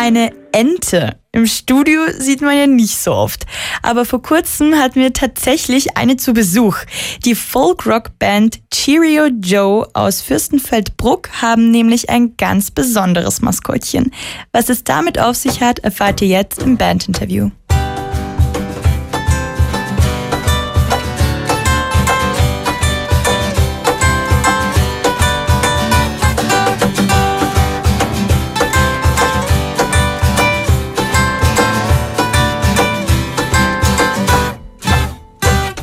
eine Ente. Im Studio sieht man ja nicht so oft. Aber vor kurzem hatten wir tatsächlich eine zu Besuch. Die Folk-Rock-Band Cheerio Joe aus Fürstenfeldbruck haben nämlich ein ganz besonderes Maskottchen. Was es damit auf sich hat, erfahrt ihr jetzt im Bandinterview.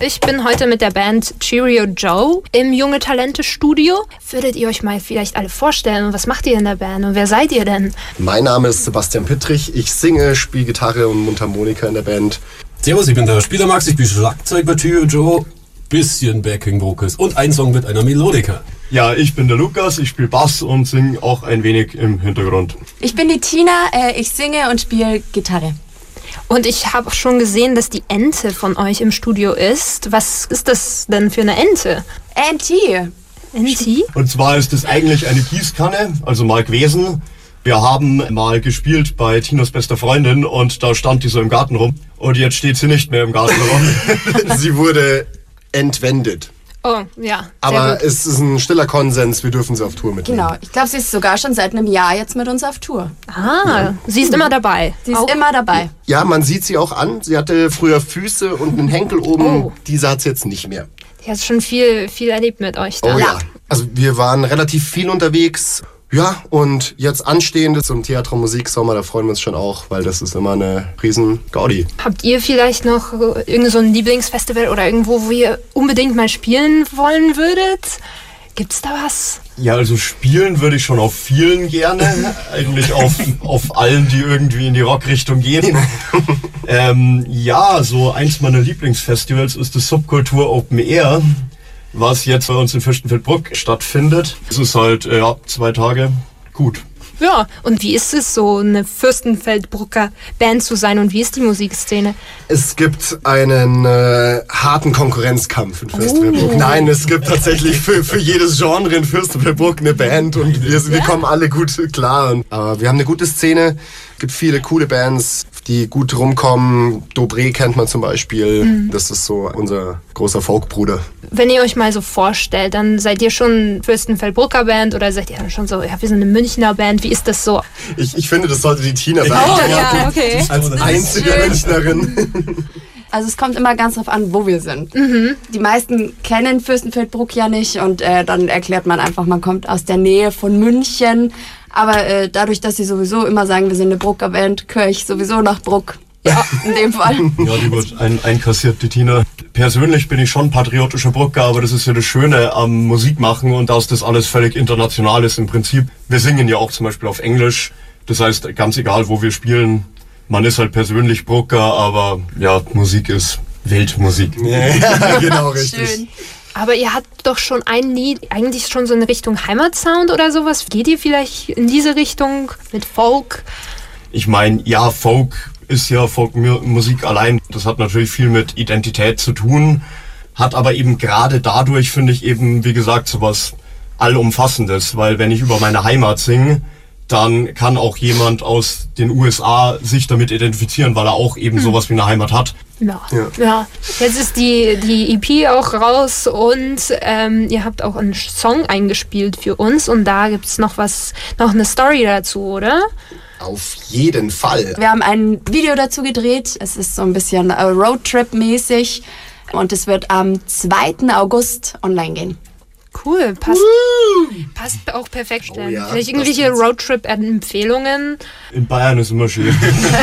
Ich bin heute mit der Band Cheerio Joe im Junge Talente Studio. Würdet ihr euch mal vielleicht alle vorstellen? Was macht ihr in der Band und wer seid ihr denn? Mein Name ist Sebastian Pittrich. Ich singe, spiele Gitarre und Mundharmonika in der Band. Servus, ich bin der Spieler Max, ich bin Schlagzeug bei Cheerio Joe. Bisschen Backing Vocals und ein Song mit einer Melodika. Ja, ich bin der Lukas, ich spiele Bass und singe auch ein wenig im Hintergrund. Ich bin die Tina, äh, ich singe und spiele Gitarre. Und ich habe schon gesehen, dass die Ente von euch im Studio ist. Was ist das denn für eine Ente? NT. NT? Und zwar ist es eigentlich eine Gießkanne, also mal gewesen. Wir haben mal gespielt bei Tinas bester Freundin und da stand die so im Garten rum. Und jetzt steht sie nicht mehr im Garten rum. sie wurde entwendet. Oh, ja. Aber es ist ein stiller Konsens, wir dürfen sie auf Tour mitnehmen. Genau, ich glaube, sie ist sogar schon seit einem Jahr jetzt mit uns auf Tour. Ah, ja. sie ist immer dabei. Sie ist auch. immer dabei. Ja, man sieht sie auch an. Sie hatte früher Füße und einen Henkel oben. Oh. Diese hat sie jetzt nicht mehr. Die hat schon viel, viel erlebt mit euch da. Oh ja. Also wir waren relativ viel unterwegs ja, und jetzt anstehende zum Theater Musik Sommer, da freuen wir uns schon auch, weil das ist immer eine riesen Gaudi. Habt ihr vielleicht noch irgend so ein Lieblingsfestival oder irgendwo, wo ihr unbedingt mal spielen wollen würdet? Gibt's da was? Ja, also spielen würde ich schon auf vielen gerne. Eigentlich auf, auf allen, die irgendwie in die Rockrichtung gehen. ähm, ja, so eins meiner Lieblingsfestivals ist das Subkultur Open Air was jetzt bei uns in Fürstenfeldbruck stattfindet. Es ist halt, äh, ja, zwei Tage gut. Ja, und wie ist es so, eine Fürstenfeldbrucker Band zu sein und wie ist die Musikszene? Es gibt einen äh, harten Konkurrenzkampf in Fürstenfeldbruck. Oh. Nein, es gibt tatsächlich für, für jedes Genre in Fürstenfeldbruck eine Band und wir, wir kommen alle gut klar. Aber wir haben eine gute Szene, es gibt viele coole Bands, die gut rumkommen. Dobré kennt man zum Beispiel. Mhm. Das ist so unser großer Folkbruder. Wenn ihr euch mal so vorstellt, dann seid ihr schon Fürstenfeldbrucker Band oder seid ihr dann schon so, ja, wir sind eine Münchner Band. Wie ist das so? Ich, ich finde, das sollte die Tina sagen. Oh, ja, okay. Als einzige Münchnerin. Also es kommt immer ganz drauf an, wo wir sind. Mhm. Die meisten kennen Fürstenfeldbruck ja nicht und äh, dann erklärt man einfach, man kommt aus der Nähe von München. Aber äh, dadurch, dass sie sowieso immer sagen, wir sind eine Brucker Band, gehöre ich sowieso nach Bruck. Ja, in dem Fall. Ja, die wird ein, einkassiert, die Tina. Persönlich bin ich schon patriotischer Brucker, aber das ist ja das Schöne am Musikmachen und dass das alles völlig international ist im Prinzip. Wir singen ja auch zum Beispiel auf Englisch. Das heißt, ganz egal, wo wir spielen, man ist halt persönlich Brucker, aber ja, Musik ist Weltmusik. Ja, genau, richtig. Schön. Aber ihr habt doch schon ein Lied, eigentlich schon so in Richtung Heimatsound oder sowas. Geht ihr vielleicht in diese Richtung mit Folk? Ich meine, ja, Folk ist ja Folkmusik allein. Das hat natürlich viel mit Identität zu tun, hat aber eben gerade dadurch, finde ich, eben, wie gesagt, sowas Allumfassendes. Weil wenn ich über meine Heimat singe, dann kann auch jemand aus den USA sich damit identifizieren, weil er auch eben hm. sowas wie eine Heimat hat. Ja. ja. ja. Jetzt ist die, die EP auch raus und ähm, ihr habt auch einen Song eingespielt für uns und da gibt es noch was, noch eine Story dazu, oder? Auf jeden Fall. Wir haben ein Video dazu gedreht. Es ist so ein bisschen Roadtrip-mäßig und es wird am 2. August online gehen. Cool, passt, passt auch perfekt. Oh ja, Vielleicht irgendwelche Roadtrip-Empfehlungen? In Bayern ist immer schön.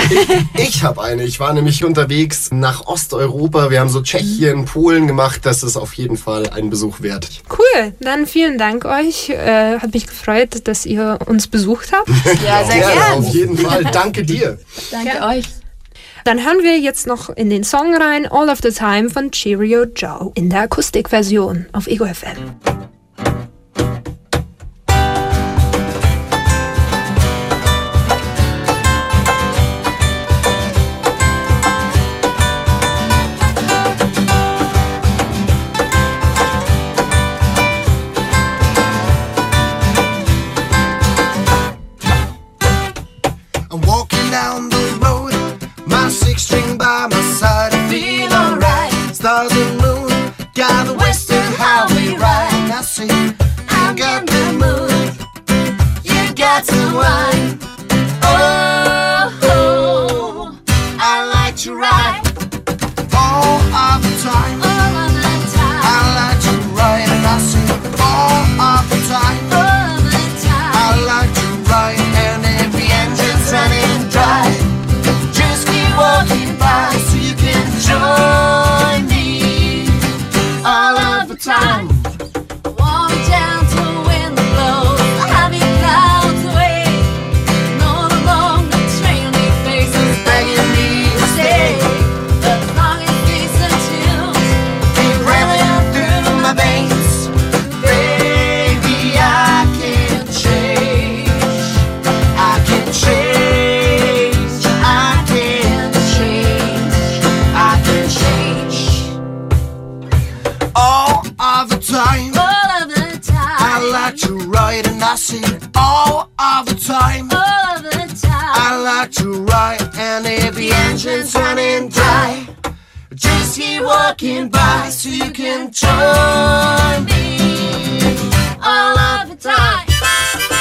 ich habe eine. Ich war nämlich unterwegs nach Osteuropa. Wir haben so Tschechien, Polen gemacht. Das ist auf jeden Fall ein Besuch wert. Cool, dann vielen Dank euch. Äh, hat mich gefreut, dass ihr uns besucht habt. ja, sehr gerne. Auf jeden Fall. Danke dir. Danke ja. euch. Dann hören wir jetzt noch in den Song rein All of the Time von Cheerio Joe in der Akustikversion auf Ego FM. All of the time. I like to ride and I sing all of the time. All of the time. All of the time. I like to ride and if the engine's running dry, just keep walking by so you can join me all of the time.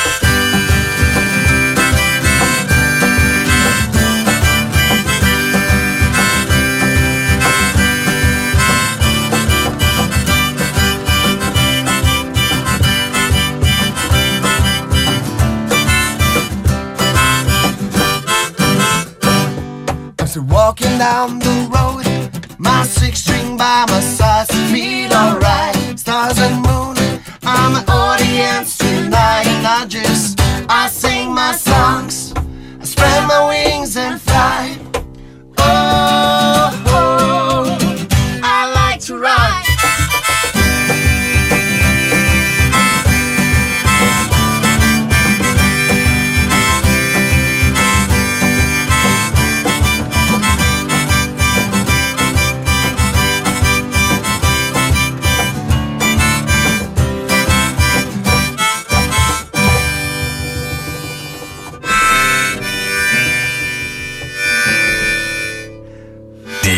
I'm still walking down the road, my six string by my side, feel alright. Stars and moon, I'm an audience tonight, and I just I sing my songs,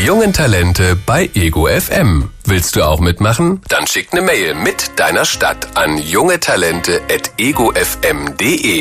jungen Talente bei Ego FM. Willst du auch mitmachen? Dann schick ne Mail mit deiner Stadt an jungetalente@egofm.de.